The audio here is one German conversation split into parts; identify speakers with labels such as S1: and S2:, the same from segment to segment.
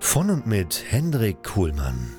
S1: Von und mit Hendrik Kuhlmann.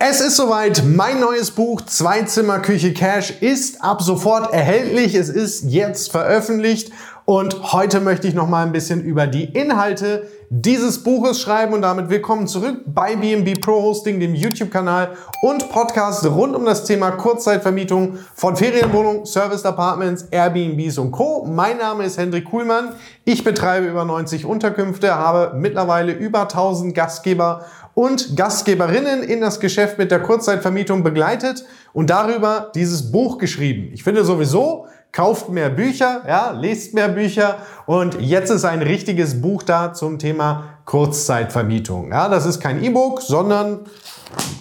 S2: Es ist soweit, mein neues Buch Zweizimmer Küche Cash ist ab sofort erhältlich. Es ist jetzt veröffentlicht und heute möchte ich noch mal ein bisschen über die Inhalte dieses Buches schreiben und damit willkommen zurück bei BNB Pro Hosting, dem YouTube-Kanal und Podcast rund um das Thema Kurzzeitvermietung von Ferienwohnungen, Service Apartments, Airbnbs und Co. Mein Name ist Hendrik Kuhlmann. Ich betreibe über 90 Unterkünfte, habe mittlerweile über 1000 Gastgeber und Gastgeberinnen in das Geschäft mit der Kurzzeitvermietung begleitet und darüber dieses Buch geschrieben. Ich finde sowieso, kauft mehr Bücher, ja, lest mehr Bücher und jetzt ist ein richtiges Buch da zum Thema Kurzzeitvermietung. Ja, das ist kein E-Book, sondern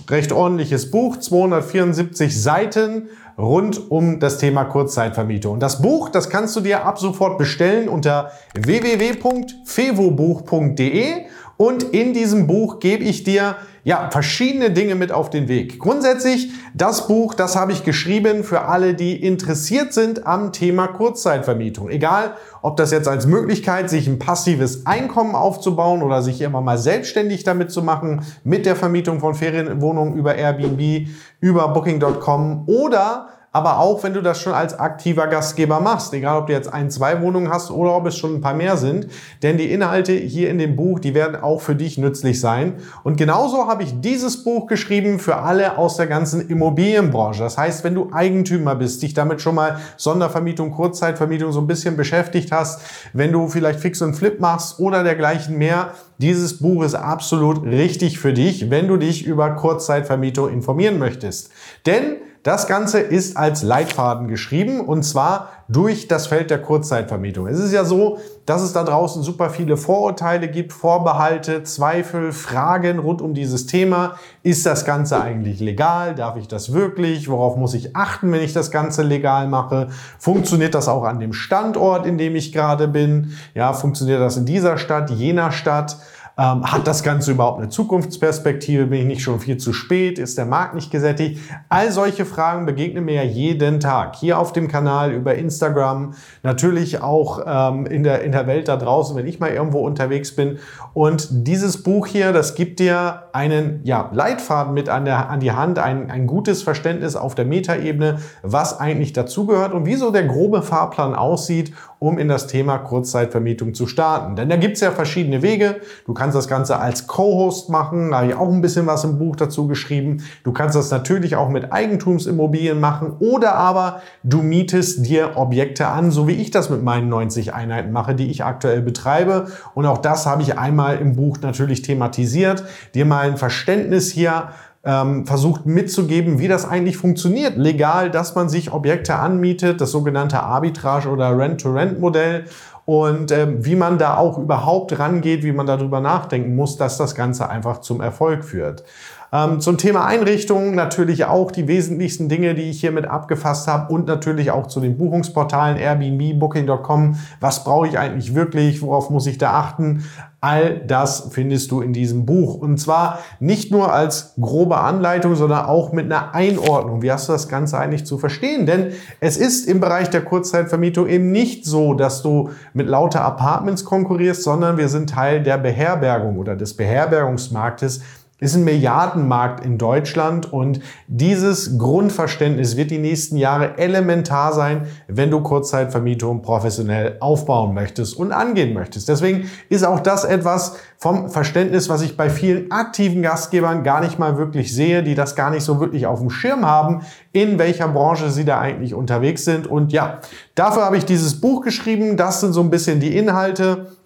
S2: recht ordentliches Buch, 274 Seiten rund um das Thema Kurzzeitvermietung. Das Buch, das kannst du dir ab sofort bestellen unter www.fevobuch.de und in diesem Buch gebe ich dir ja, verschiedene Dinge mit auf den Weg. Grundsätzlich, das Buch, das habe ich geschrieben für alle, die interessiert sind am Thema Kurzzeitvermietung. Egal, ob das jetzt als Möglichkeit, sich ein passives Einkommen aufzubauen oder sich immer mal selbstständig damit zu machen, mit der Vermietung von Ferienwohnungen über Airbnb, über Booking.com oder aber auch wenn du das schon als aktiver Gastgeber machst, egal ob du jetzt ein, zwei Wohnungen hast oder ob es schon ein paar mehr sind, denn die Inhalte hier in dem Buch, die werden auch für dich nützlich sein. Und genauso habe ich dieses Buch geschrieben für alle aus der ganzen Immobilienbranche. Das heißt, wenn du Eigentümer bist, dich damit schon mal Sondervermietung, Kurzzeitvermietung so ein bisschen beschäftigt hast, wenn du vielleicht Fix und Flip machst oder dergleichen mehr, dieses Buch ist absolut richtig für dich, wenn du dich über Kurzzeitvermietung informieren möchtest. Denn das Ganze ist als Leitfaden geschrieben und zwar durch das Feld der Kurzzeitvermietung. Es ist ja so, dass es da draußen super viele Vorurteile gibt, Vorbehalte, Zweifel, Fragen rund um dieses Thema. Ist das Ganze eigentlich legal? Darf ich das wirklich? Worauf muss ich achten, wenn ich das Ganze legal mache? Funktioniert das auch an dem Standort, in dem ich gerade bin? Ja, funktioniert das in dieser Stadt, jener Stadt? Ähm, hat das Ganze überhaupt eine Zukunftsperspektive? Bin ich nicht schon viel zu spät? Ist der Markt nicht gesättigt? All solche Fragen begegnen mir ja jeden Tag. Hier auf dem Kanal, über Instagram, natürlich auch ähm, in, der, in der Welt da draußen, wenn ich mal irgendwo unterwegs bin. Und dieses Buch hier, das gibt dir einen ja, Leitfaden mit an, der, an die Hand, ein, ein gutes Verständnis auf der Metaebene, was eigentlich dazugehört und wie so der grobe Fahrplan aussieht, um in das Thema Kurzzeitvermietung zu starten. Denn da gibt's ja verschiedene Wege. Du kannst das Ganze als Co-Host machen, da habe ich auch ein bisschen was im Buch dazu geschrieben. Du kannst das natürlich auch mit Eigentumsimmobilien machen oder aber du mietest dir Objekte an, so wie ich das mit meinen 90 Einheiten mache, die ich aktuell betreibe. Und auch das habe ich einmal im Buch natürlich thematisiert, dir mal ein Verständnis hier ähm, versucht mitzugeben, wie das eigentlich funktioniert. Legal, dass man sich Objekte anmietet, das sogenannte Arbitrage- oder Rent-to-Rent-Modell und ähm, wie man da auch überhaupt rangeht, wie man darüber nachdenken muss, dass das Ganze einfach zum Erfolg führt. Ähm, zum Thema Einrichtungen natürlich auch die wesentlichsten Dinge, die ich hiermit abgefasst habe und natürlich auch zu den Buchungsportalen Airbnb, Booking.com. Was brauche ich eigentlich wirklich? Worauf muss ich da achten? All das findest du in diesem Buch. Und zwar nicht nur als grobe Anleitung, sondern auch mit einer Einordnung. Wie hast du das Ganze eigentlich zu verstehen? Denn es ist im Bereich der Kurzzeitvermietung eben nicht so, dass du mit lauter Apartments konkurrierst, sondern wir sind Teil der Beherbergung oder des Beherbergungsmarktes ist ein Milliardenmarkt in Deutschland und dieses Grundverständnis wird die nächsten Jahre elementar sein, wenn du Kurzzeitvermietung professionell aufbauen möchtest und angehen möchtest. Deswegen ist auch das etwas vom Verständnis, was ich bei vielen aktiven Gastgebern gar nicht mal wirklich sehe, die das gar nicht so wirklich auf dem Schirm haben, in welcher Branche sie da eigentlich unterwegs sind. Und ja, dafür habe ich dieses Buch geschrieben. Das sind so ein bisschen die Inhalte.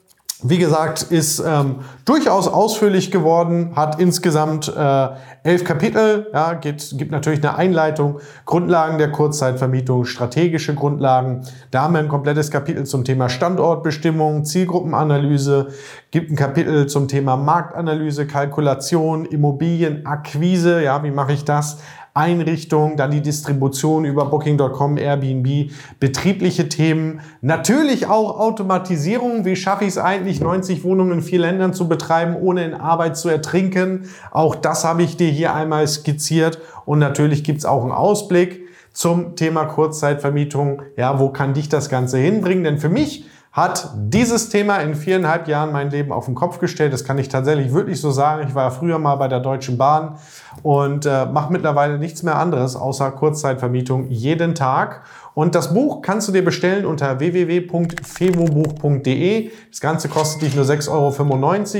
S2: Wie gesagt, ist ähm, durchaus ausführlich geworden, hat insgesamt äh, elf Kapitel, ja, geht, gibt natürlich eine Einleitung, Grundlagen der Kurzzeitvermietung, strategische Grundlagen. Da haben wir ein komplettes Kapitel zum Thema Standortbestimmung, Zielgruppenanalyse, gibt ein Kapitel zum Thema Marktanalyse, Kalkulation, Immobilienakquise, ja, wie mache ich das? Einrichtung, dann die Distribution über Booking.com, Airbnb, betriebliche Themen, natürlich auch Automatisierung. Wie schaffe ich es eigentlich, 90 Wohnungen in vier Ländern zu betreiben, ohne in Arbeit zu ertrinken? Auch das habe ich dir hier einmal skizziert. Und natürlich gibt es auch einen Ausblick zum Thema Kurzzeitvermietung. Ja, wo kann dich das Ganze hinbringen? Denn für mich hat dieses Thema in viereinhalb Jahren mein Leben auf den Kopf gestellt. Das kann ich tatsächlich wirklich so sagen. Ich war früher mal bei der Deutschen Bahn und äh, mache mittlerweile nichts mehr anderes außer Kurzzeitvermietung jeden Tag. Und das Buch kannst du dir bestellen unter www.fevobuch.de. Das Ganze kostet dich nur 6,95 Euro.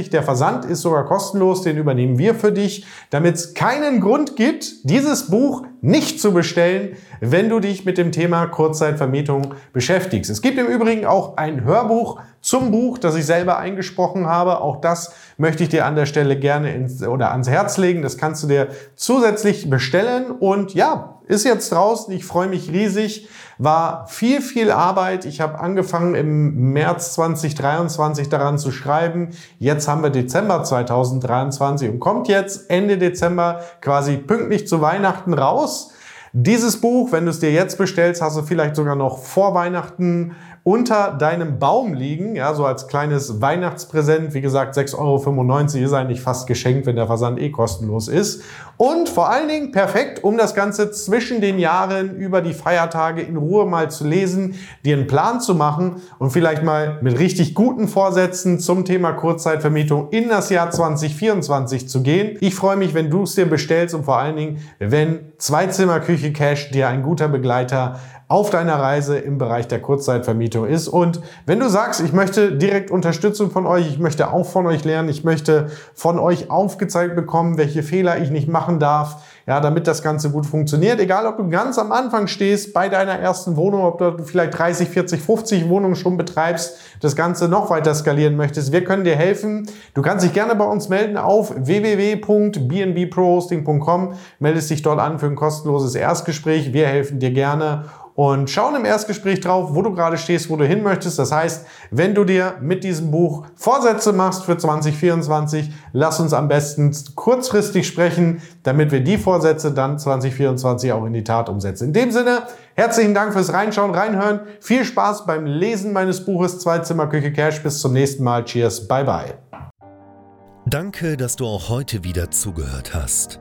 S2: Der Versand ist sogar kostenlos, den übernehmen wir für dich, damit es keinen Grund gibt, dieses Buch nicht zu bestellen, wenn du dich mit dem Thema Kurzzeitvermietung beschäftigst. Es gibt im Übrigen auch ein Hörbuch zum Buch, das ich selber eingesprochen habe. Auch das möchte ich dir an der Stelle gerne ins, oder ans Herz legen. Das kannst du dir zusätzlich bestellen. Und ja, ist jetzt draußen. Ich freue mich riesig. War viel, viel Arbeit. Ich habe angefangen im März 2023 daran zu schreiben. Jetzt haben wir Dezember 2023 und kommt jetzt Ende Dezember quasi pünktlich zu Weihnachten raus. Dieses Buch, wenn du es dir jetzt bestellst, hast du vielleicht sogar noch vor Weihnachten unter deinem Baum liegen, ja, so als kleines Weihnachtspräsent. Wie gesagt, 6,95 Euro ist eigentlich fast geschenkt, wenn der Versand eh kostenlos ist. Und vor allen Dingen perfekt, um das Ganze zwischen den Jahren über die Feiertage in Ruhe mal zu lesen, dir einen Plan zu machen und vielleicht mal mit richtig guten Vorsätzen zum Thema Kurzzeitvermietung in das Jahr 2024 zu gehen. Ich freue mich, wenn du es dir bestellst und vor allen Dingen, wenn Zweizimmerküche Cash dir ein guter Begleiter auf deiner Reise im Bereich der Kurzzeitvermietung ist. Und wenn du sagst, ich möchte direkt Unterstützung von euch, ich möchte auch von euch lernen, ich möchte von euch aufgezeigt bekommen, welche Fehler ich nicht machen darf, ja, damit das Ganze gut funktioniert. Egal, ob du ganz am Anfang stehst bei deiner ersten Wohnung, ob du vielleicht 30, 40, 50 Wohnungen schon betreibst, das Ganze noch weiter skalieren möchtest. Wir können dir helfen. Du kannst dich gerne bei uns melden auf www.bnbprohosting.com. Meldest dich dort an für ein kostenloses Erstgespräch. Wir helfen dir gerne und schauen im Erstgespräch drauf, wo du gerade stehst, wo du hin möchtest. Das heißt, wenn du dir mit diesem Buch Vorsätze machst für 2024, lass uns am besten kurzfristig sprechen, damit wir die Vorsätze dann 2024 auch in die Tat umsetzen. In dem Sinne, herzlichen Dank fürs Reinschauen, Reinhören. Viel Spaß beim Lesen meines Buches Zweizimmer Küche Cash. Bis zum nächsten Mal. Cheers. Bye bye.
S1: Danke, dass du auch heute wieder zugehört hast.